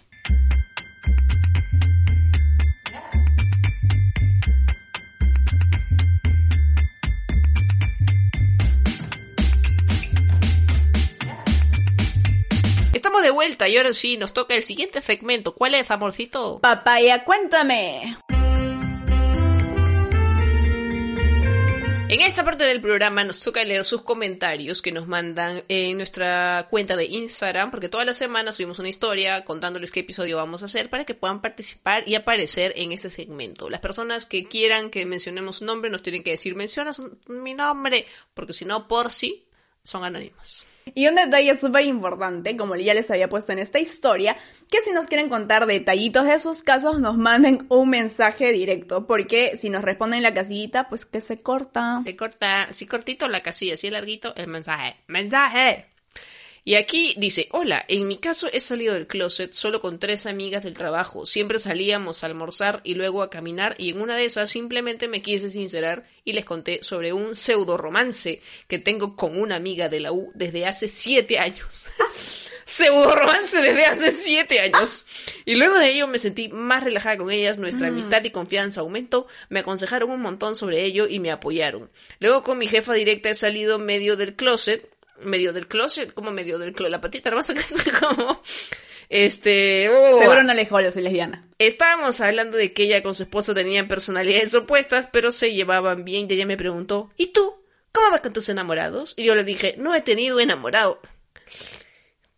Estamos de vuelta y ahora sí, nos toca el siguiente segmento. ¿Cuál es, amorcito? Papaya, cuéntame. En esta parte del programa nos toca leer sus comentarios que nos mandan en nuestra cuenta de Instagram, porque todas las semanas subimos una historia contándoles qué episodio vamos a hacer para que puedan participar y aparecer en este segmento. Las personas que quieran que mencionemos su nombre nos tienen que decir menciona su- mi nombre, porque si no, por sí, son anónimas. Y un detalle súper importante, como ya les había puesto en esta historia, que si nos quieren contar detallitos de sus casos, nos manden un mensaje directo, porque si nos responden en la casillita, pues que se corta. Se corta, si cortito la casilla, si larguito el mensaje. ¡Mensaje! Y aquí dice, hola, en mi caso he salido del closet solo con tres amigas del trabajo. Siempre salíamos a almorzar y luego a caminar y en una de esas simplemente me quise sincerar y les conté sobre un pseudo romance que tengo con una amiga de la U desde hace siete años. *laughs* pseudo romance desde hace siete años. Y luego de ello me sentí más relajada con ellas, nuestra amistad y confianza aumentó, me aconsejaron un montón sobre ello y me apoyaron. Luego con mi jefa directa he salido medio del closet, medio del closet, como medio del closet, la patita *laughs* a como este, oh, Seguro no les dijo, yo soy lesbiana. Estábamos hablando de que ella con su esposo tenían personalidades opuestas, pero se llevaban bien y ella me preguntó, ¿y tú? ¿Cómo vas con tus enamorados? Y yo le dije, no he tenido enamorado.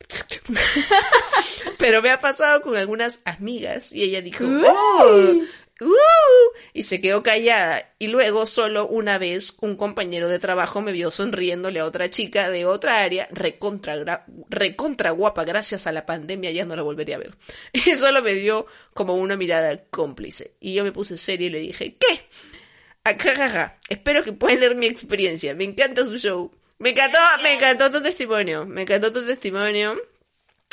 *laughs* pero me ha pasado con algunas amigas y ella dijo, oh, "Uh", y se quedó callada. Y luego solo una vez un compañero de trabajo me vio sonriéndole a otra chica de otra área, recontra, recontra guapa, gracias a la pandemia ya no la volvería a ver. *laughs* Y solo me dio como una mirada cómplice. Y yo me puse seria y le dije, ¿qué? Ajajaja, espero que puedan leer mi experiencia. Me encanta su show. Me encantó, me encantó tu testimonio. Me encantó tu testimonio.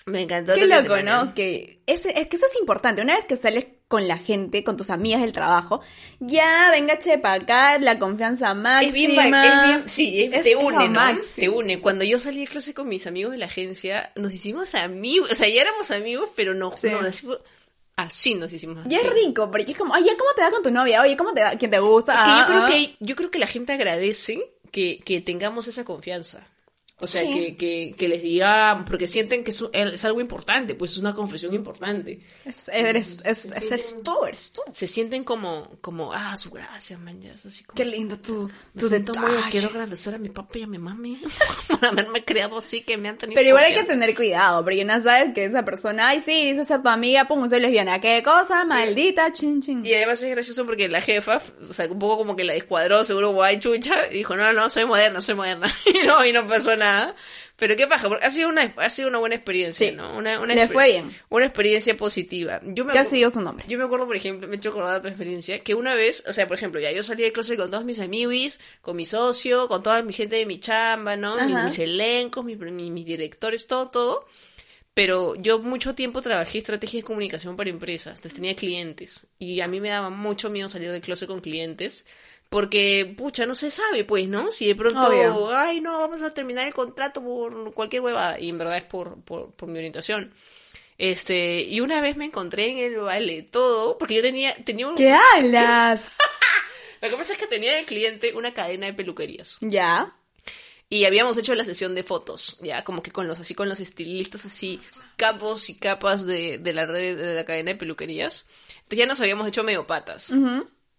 Me encantó Qué loco. ¿no? Que es, es que eso es importante. Una vez que sales con la gente, con tus amigas del trabajo, ya venga che para acá, la confianza máxima. Es bien, es bien, sí, es- Es te une, ¿no? máximo. Te une. Cuando yo salí de clase con mis amigos de la agencia, nos hicimos amigos, o sea, ya éramos amigos, pero no, Sí. no, así, así nos hicimos Y es así. rico, porque es como, oye, ¿cómo te va con tu novia? Oye, ¿cómo te va? ¿Quién te gusta? Es que Ah, yo creo ah. que yo creo que la gente agradece que, que tengamos esa confianza. O sea, Sí. que, que, que les diga, porque sienten que es, es algo importante, pues es una confesión importante. Es, eres, es, es, eres tú, eres tú. Se sienten como, como, ah, su gracia, man, ya es así como... Qué lindo tu, Me tu siento muy- quiero agradecer a mi papá y a mi mami *laughs* por haberme creado así, que me han tenido Pero igual hay que tener cuidado, porque no sabes que esa persona, ay, sí, dice ser tu amiga, pum, soy lesbiana. ¿Qué cosa? Maldita, chin, chin. Y además es gracioso porque la jefa, o sea, un poco como que la descuadró, seguro guay chucha, y dijo, no, no, soy moderna, soy moderna. *laughs* Y no, y no pasó nada. Pero qué paja, porque ha sido una, ha sido una buena experiencia, Sí. ¿no? Una, una Le exper- fue bien. Una experiencia positiva. Yo me ¿Qué ha acu- sido su nombre? Yo me acuerdo, por ejemplo, me he hecho acordar de otra experiencia, que una vez, o sea, por ejemplo, ya yo salí de closet con todos mis amigos, con mi socio, con toda mi gente de mi chamba, ¿no? Mis, elencos, mis, mis- mis directores, todo, todo. Pero yo mucho tiempo trabajé estrategia de comunicación para empresas, entonces tenía clientes. Y a mí me daba mucho miedo salir del closet con clientes. Porque, pucha, no se sabe, pues, ¿no? Si de pronto, Obvio. ay, no, vamos a terminar el contrato por cualquier hueva. Y en verdad es por, por, por mi orientación. Este, y una vez me encontré en el vale todo, porque yo tenía, tenía un... ¿Qué hablas? *laughs* Lo que pasa es que tenía de cliente una cadena de peluquerías. ya. Y habíamos hecho la sesión de fotos, ya, como que con los, así con los estilistas, así, capos y capas de, de la red de la cadena de peluquerías. Entonces ya nos habíamos hecho medio patas.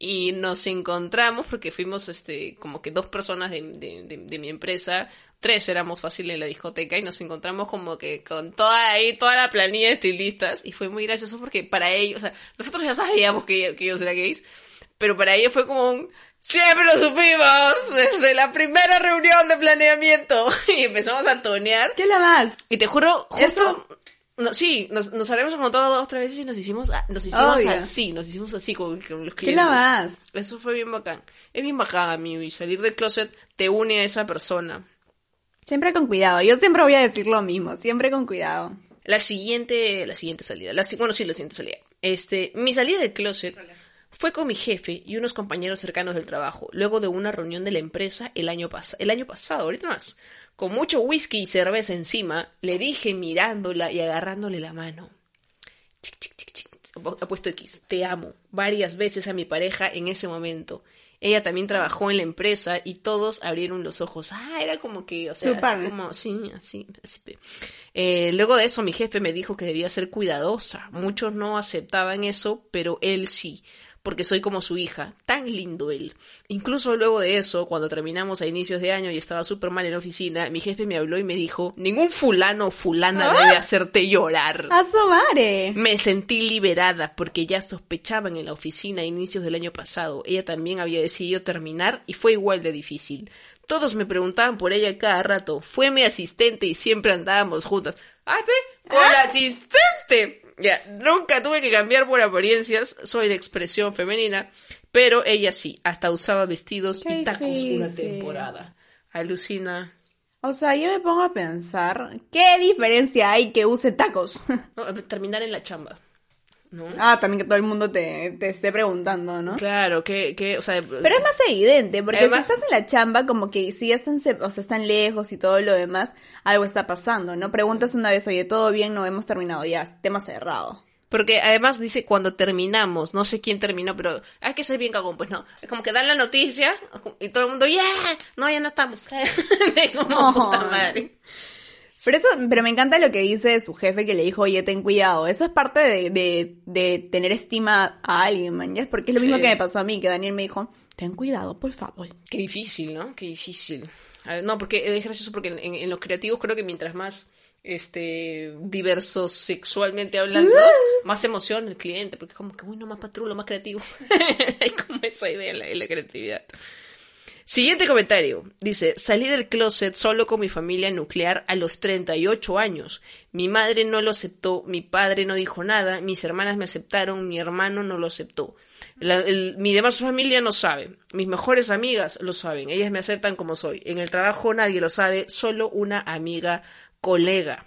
Y nos encontramos porque fuimos, este, como que dos personas de, de, de- de mi empresa, tres éramos fácil en la discoteca y nos encontramos como que con toda ahí, toda la planilla de estilistas y fue muy gracioso porque para ellos, o sea, nosotros ya sabíamos que, que ellos eran gays, pero para ellos fue como un, siempre lo supimos, desde la primera reunión de planeamiento *laughs* y empezamos a tonear. ¿Qué la más? y te juro, justo... Eso- No, sí, nos, nos habíamos montado dos o tres veces y nos hicimos, nos hicimos Obvio. así, nos hicimos así con, con los clientes. ¿Qué la más? Eso fue bien bacán. Es bien bacán, amigo, y salir del closet te une a esa persona. Siempre con cuidado. Yo siempre voy a decir lo mismo. Siempre con cuidado. La siguiente, la siguiente salida, la, bueno, sí, la siguiente salida. Este, mi salida del closet fue con mi jefe y unos compañeros cercanos del trabajo, luego de una reunión de la empresa el año, pas- el año pasado, ahorita más. Con mucho whisky y cerveza encima, le dije mirándola y agarrándole la mano. Chic, chic, chic, chic. Ha puesto X, te amo, varias veces a mi pareja en ese momento. Ella también trabajó en la empresa y todos abrieron los ojos. Ah, era como que, o sea, así como, sí, así, así. Eh, luego de eso, mi jefe me dijo que debía ser cuidadosa. Muchos no aceptaban eso, pero él sí, porque soy como su hija. Tan lindo él. Incluso luego de eso, cuando terminamos a inicios de año y estaba súper mal en la oficina, mi jefe me habló y me dijo, ningún fulano o fulana debe hacerte llorar. ¡Asomare! Me sentí liberada porque ya sospechaban en la oficina a inicios del año pasado. Ella también había decidido terminar y fue igual de difícil. Todos me preguntaban por ella cada rato. Fue mi asistente y siempre andábamos juntas. ¡Ay, ve! ¡Con la asistente! Ya, nunca tuve que cambiar por apariencias. Soy de expresión femenina. Pero ella sí, hasta usaba vestidos Qué y tacos una temporada. Alucina. O sea, yo me pongo a pensar, ¿qué diferencia hay que use tacos? *laughs* No, terminar en la chamba. ¿No? ah, también que todo el mundo te, te esté preguntando, ¿no? Claro, que, que, o sea... Pero es más evidente, porque Además- si estás en la chamba, como que si ya están, se- o sea, están lejos y todo lo demás, algo está pasando, ¿no? Preguntas una vez, oye, ¿todo bien? No hemos terminado ya, tema cerrado. Porque además dice cuando terminamos, no sé quién terminó, pero hay que ser bien cagón, pues no. Es como que dan la noticia y todo el mundo, ¡yeah! No, ya no estamos. *laughs* *laughs* Como puta madre. Pero eso, pero me encanta lo que dice su jefe que le dijo, oye, ten cuidado. Eso es parte de, de, de tener estima a alguien, man. Porque es lo mismo Sí. que me pasó a mí, que Daniel me dijo, ten cuidado, por favor. Qué difícil, ¿no? Qué difícil. A ver, no, porque es gracioso porque en, en- en los creativos creo que mientras más este diversos sexualmente hablando, *laughs* más emoción el cliente, porque como que, uy, no, más patrulo, más creativo. *laughs* Hay como esa idea en la, en la creatividad. Siguiente comentario. Dice, salí del closet solo con mi familia nuclear a los 38 años. Mi madre no lo aceptó, mi padre no dijo nada, mis hermanas me aceptaron, mi hermano no lo aceptó. Mi demás familia no sabe. Mis mejores amigas lo saben. Ellas me aceptan como soy. En el trabajo nadie lo sabe, solo una amiga colega.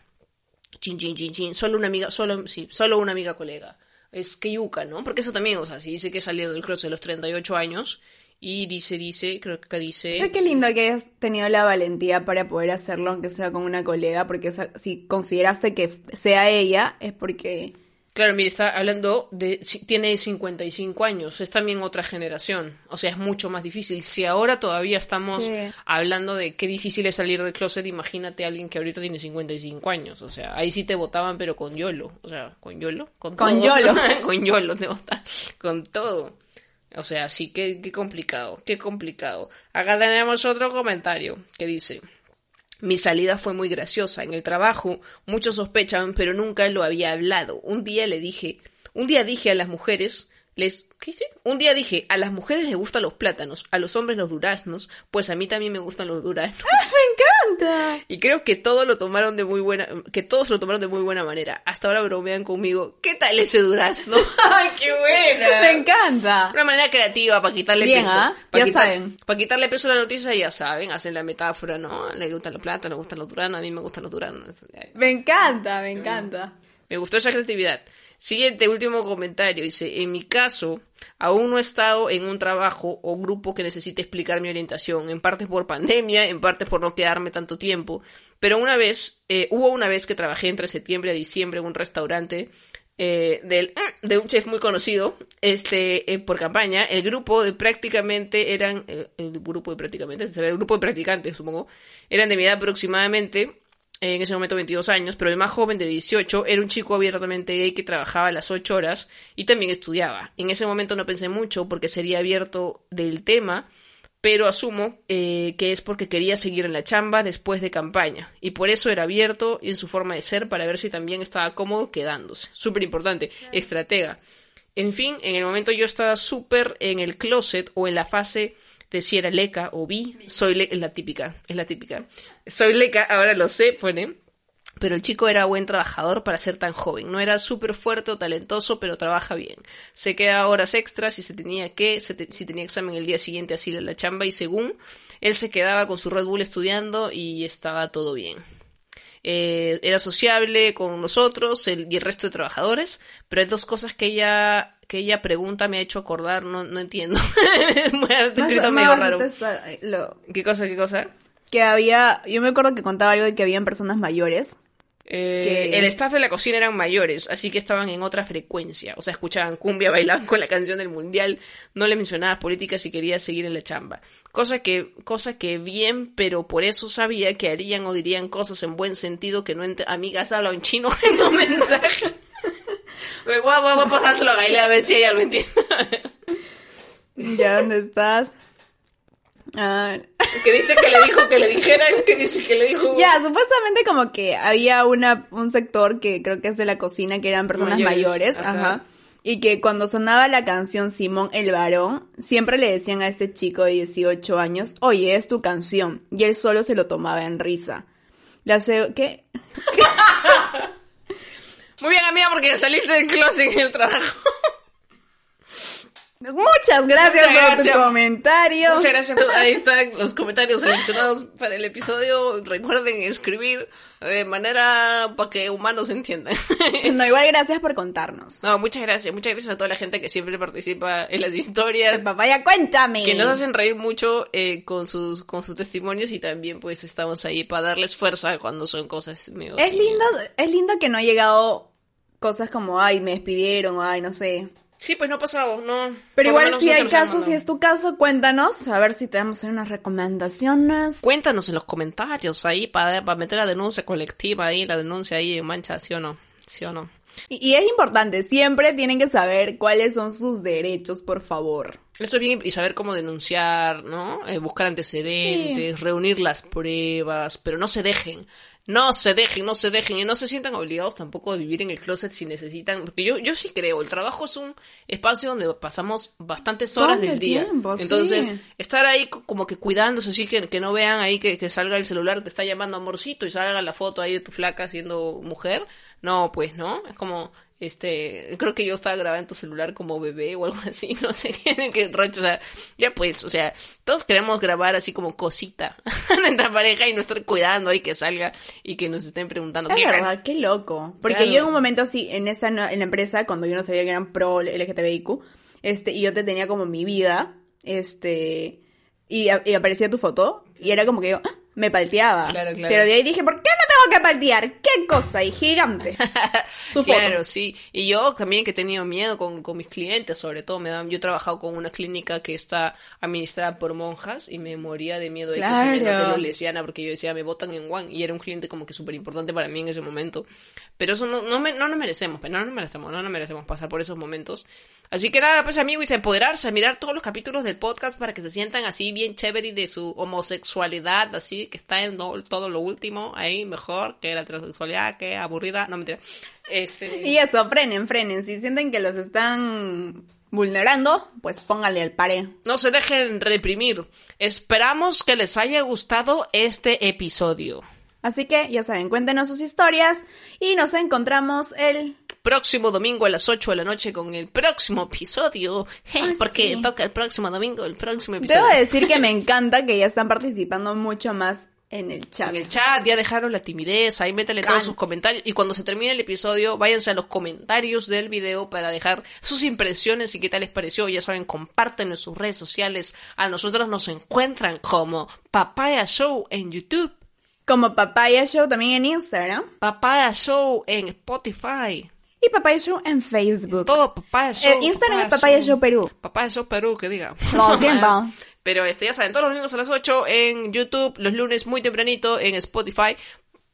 Chin, chin, chin, chin. Solo una amiga, solo, sí, solo una amiga colega. Es que yuca, ¿no? Porque eso también, o sea, si dice que salió del closet a los 38 años y dice, dice, creo que dice... Pero qué lindo que hayas tenido la valentía para poder hacerlo, aunque sea con una colega, porque esa- si consideraste que sea ella, es porque... Claro, mire, está hablando de... Tiene 55 años, es también otra generación. O sea, es mucho más difícil. Si ahora todavía estamos Sí. hablando de qué difícil es salir del closet, imagínate a alguien que ahorita tiene 55 años. O sea, ahí sí te votaban, pero con YOLO. O sea, ¿con YOLO? Con, Con todo. YOLO. *laughs* con YOLO te votan. Con todo. O sea, sí, qué, qué complicado, qué complicado. Acá tenemos otro comentario que dice... Mi salida fue muy graciosa. En el trabajo, muchos sospechaban, pero nunca lo había hablado. Un día le dije, un día dije a las mujeres, les, Un día dije, a las mujeres les gustan los plátanos, a los hombres los duraznos, pues a mí también me gustan los duraznos. *laughs* ¡Me encanta! Y creo que todos lo tomaron de muy buena, que todos lo tomaron de muy buena manera. Hasta ahora bromean conmigo, ¿qué tal ese durazno? *laughs* ¡Ay, qué buena! *laughs* ¡Me encanta! Una manera creativa para quitarle Bien, peso. ¿ah? Para Ya saben. Para quitarle peso a la noticia, ya saben, hacen la metáfora, ¿no? Le gustan los plátanos, le gustan los duranos, a mí me gustan los duranos. Me encanta, me encanta. Me gustó esa creatividad. Siguiente, último comentario. Dice, en mi caso, aún no he estado en un trabajo o grupo que necesite explicar mi orientación, en parte por pandemia, en parte por no quedarme tanto tiempo. Pero una vez, eh, hubo una vez que trabajé entre septiembre a diciembre en un restaurante eh, del, *clears throat* de un chef muy conocido, este, eh, por campaña. El grupo de prácticamente eran, eh, el grupo de prácticamente, el grupo de practicantes, supongo, eran de mi edad aproximadamente en ese momento 22 años, pero el más joven de 18 era un chico abiertamente gay que trabajaba las 8 horas y también estudiaba. En ese momento no pensé mucho porque sería abierto del tema, pero asumo eh, que es porque quería seguir en la chamba después de campaña y por eso era abierto en su forma de ser para ver si también estaba cómodo quedándose. Súper importante, estratega. En fin, en el momento yo estaba súper en el closet o en la fase de si era leca o bi. Soy le es la típica, es la típica. Soy leca, ahora lo sé, pone. Pero el chico era buen trabajador para ser tan joven. No era súper fuerte o talentoso, pero trabaja bien. Se queda horas extras si se tenía que, se si tenía examen el día siguiente así la chamba y según él se quedaba con su Red Bull estudiando y estaba todo bien. Eh, era sociable con nosotros el- y el resto de trabajadores, pero hay dos cosas que ella que ella pregunta me ha hecho acordar, no, no entiendo. *laughs* Escrito medio raro. lo- ¿Qué cosa, qué cosa? que había, yo me acuerdo que contaba algo de que habían personas mayores. Eh, Que- El staff de la cocina eran mayores, así que estaban en otra frecuencia. O sea, escuchaban cumbia, bailaban con la canción del mundial, no le mencionaba política si quería seguir en la chamba. Cosa que, cosa que bien, pero por eso sabía que harían o dirían cosas en buen sentido que no Amigas, habla en chino *laughs* en tu mensaje. Voy a, voy a pasárselo a Gaile a ver si ella lo entiende. ¿Ya dónde estás? Ah, que dice que le dijo que le dijeran, que dice que le dijo... ya, supuestamente como que había una, un sector que creo que es de la cocina, que eran personas Mayores, mayores, ajá. Y que cuando sonaba la canción Simón el varón, siempre le decían a este chico de 18 años, oye, es tu canción. Y él solo se lo tomaba en risa. La se- ¿Qué? *laughs* Muy bien, amiga, porque saliste del closet en el trabajo. *laughs* Muchas gracias Muchas por gracias. tu comentario. Muchas gracias. *laughs* Ahí están los comentarios seleccionados para el episodio. Recuerden escribir de manera para que humanos entiendan. *laughs* No, igual gracias por contarnos. No, muchas gracias. Muchas gracias a toda la gente que siempre participa en las historias. Papaya, cuéntame. Que nos hacen reír mucho eh, con sus con sus testimonios y también pues estamos ahí para darles fuerza cuando son cosas Es lindo, es lindo que no ha llegado cosas como, ay, me despidieron, ay, no sé. Sí, pues no ha pasado, no. Pero igual si hay casos, si es tu caso, cuéntanos, a ver si te damos unas recomendaciones. Cuéntanos en los comentarios ahí para, para meter la denuncia colectiva ahí, la denuncia ahí en mancha, ¿sí o no? ¿Sí o no? Y, y es importante, siempre tienen que saber cuáles son sus derechos, por favor. Eso es bien, y saber cómo denunciar, ¿no? Eh, buscar antecedentes, reunir las pruebas, pero no se dejen. No se dejen, no se dejen y no se sientan obligados tampoco a vivir en el closet si necesitan, porque yo, yo sí creo, el trabajo es un espacio donde pasamos bastantes horas del el día. tiempo, Entonces, sí. estar ahí co- como que cuidándose, así que, que no vean ahí que, que salga el celular, te está llamando amorcito y salga la foto ahí de tu flaca siendo mujer. No, pues, ¿no? Es como, este, creo que yo estaba grabando en tu celular como bebé o algo *laughs* así, no sé qué, rollo, o sea, ya pues, o sea, todos queremos grabar así como cosita *laughs* a nuestra pareja y no estar cuidando ahí que salga y que nos estén preguntando qué verdad, qué loco. Porque Claro. yo en un momento así, en esa en la empresa, cuando yo no sabía que eran pro LGTBIQ, este, y yo te tenía como mi vida, este, y, y aparecía tu foto, y era como que yo, ¡ah! me palteaba. Claro, claro. Pero de ahí dije, ¿por qué no tengo que paltear? ¿Qué cosa? Y gigante. *laughs* Su foto. Claro, sí. Y yo también que he tenido miedo con, con mis clientes, sobre todo me dan, yo he trabajado con una clínica que está administrada por monjas y me moría de miedo de que se me Claro. note lesbiana porque yo decía, me votan en one y era un cliente como que súper importante para mí en ese momento. Pero eso no, no, me- no nos merecemos, pues, no nos merecemos, no nos merecemos pasar por esos momentos. Así que nada, pues amigos, empoderarse, mirar todos los capítulos del podcast para que se sientan así bien chévere de su homosexualidad, así que está en do- todo lo último, ahí mejor que la heterosexualidad, que aburrida, no mentira. Este... *laughs* Y eso, frenen, frenen. Si sienten que los están vulnerando, pues póngale al pared. No se dejen reprimir. Esperamos que les haya gustado este episodio. Así que, ya saben, cuéntenos sus historias y nos encontramos el... Próximo domingo a las 8 de la noche con el próximo episodio. Ay, porque sí. toca el próximo domingo, el próximo episodio. Debo decir que me *laughs* encanta que ya están participando mucho más en el chat. En el chat ya dejaron la timidez, ahí métanle todos sus comentarios y cuando se termine el episodio váyanse a los comentarios del video para dejar sus impresiones y qué tal les pareció. Ya saben, comparten en sus redes sociales. A nosotros nos encuentran como Papaya Show en YouTube, Como Papaya Show también en Instagram Papaya Show en Spotify. y Papaya Show en Facebook. Todo Papaya Show. Eh, Instagram es Papaya Show Perú. Papaya Show Perú, que diga. Lo *laughs* siento. Pero este, ya saben, todos los domingos a las 8 en YouTube, los lunes muy tempranito en Spotify.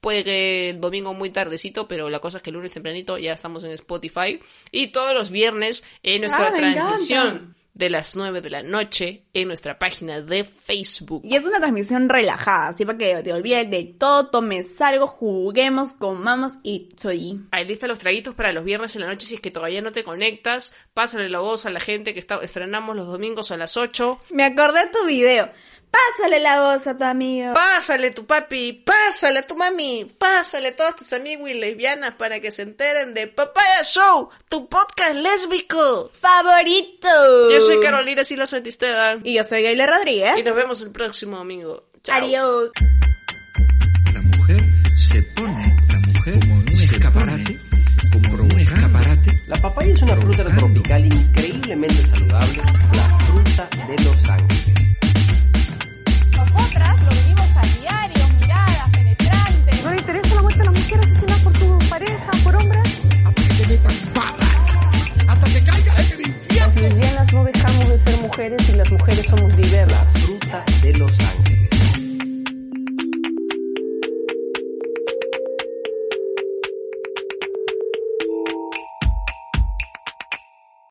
Puede que el domingo muy tardecito, pero la cosa es que el lunes tempranito ya estamos en Spotify. Y todos los viernes en nuestra Ah, transmisión de las 9 de la noche en nuestra página de Facebook. Y es una transmisión relajada, así para que te olvides de todo, tomes algo, juguemos, comamos y soy. Ahí lista los traguitos para los viernes en la noche. Si es que todavía no te conectas, pásale la voz a la gente que está, estrenamos los domingos a las 8. Me acordé de tu video. Pásale la voz a tu amigo. Pásale tu papi, pásale a tu mami, pásale a todos tus amigos y lesbianas para que se enteren de Papaya Show, tu podcast lésbico. Favorito. Yo soy Carolina Silas Santisteban Y yo soy Gayle Rodríguez. y nos vemos el próximo domingo. Chao. Adiós. La mujer se pone, la mujer como un escaparate, como un escaparate. La papaya es una fruta tropical increíblemente saludable, la fruta de Los Ángeles nosotras lo vivimos a diario, miradas, penetrantes. ¿No le interesa la muerte a la mujer asesinada por su pareja, por hombres? Hasta que te hasta que caigas este en el infierno. Las lesbianas no dejamos de ser mujeres y las mujeres somos diversas. Ruta de Los Ángeles.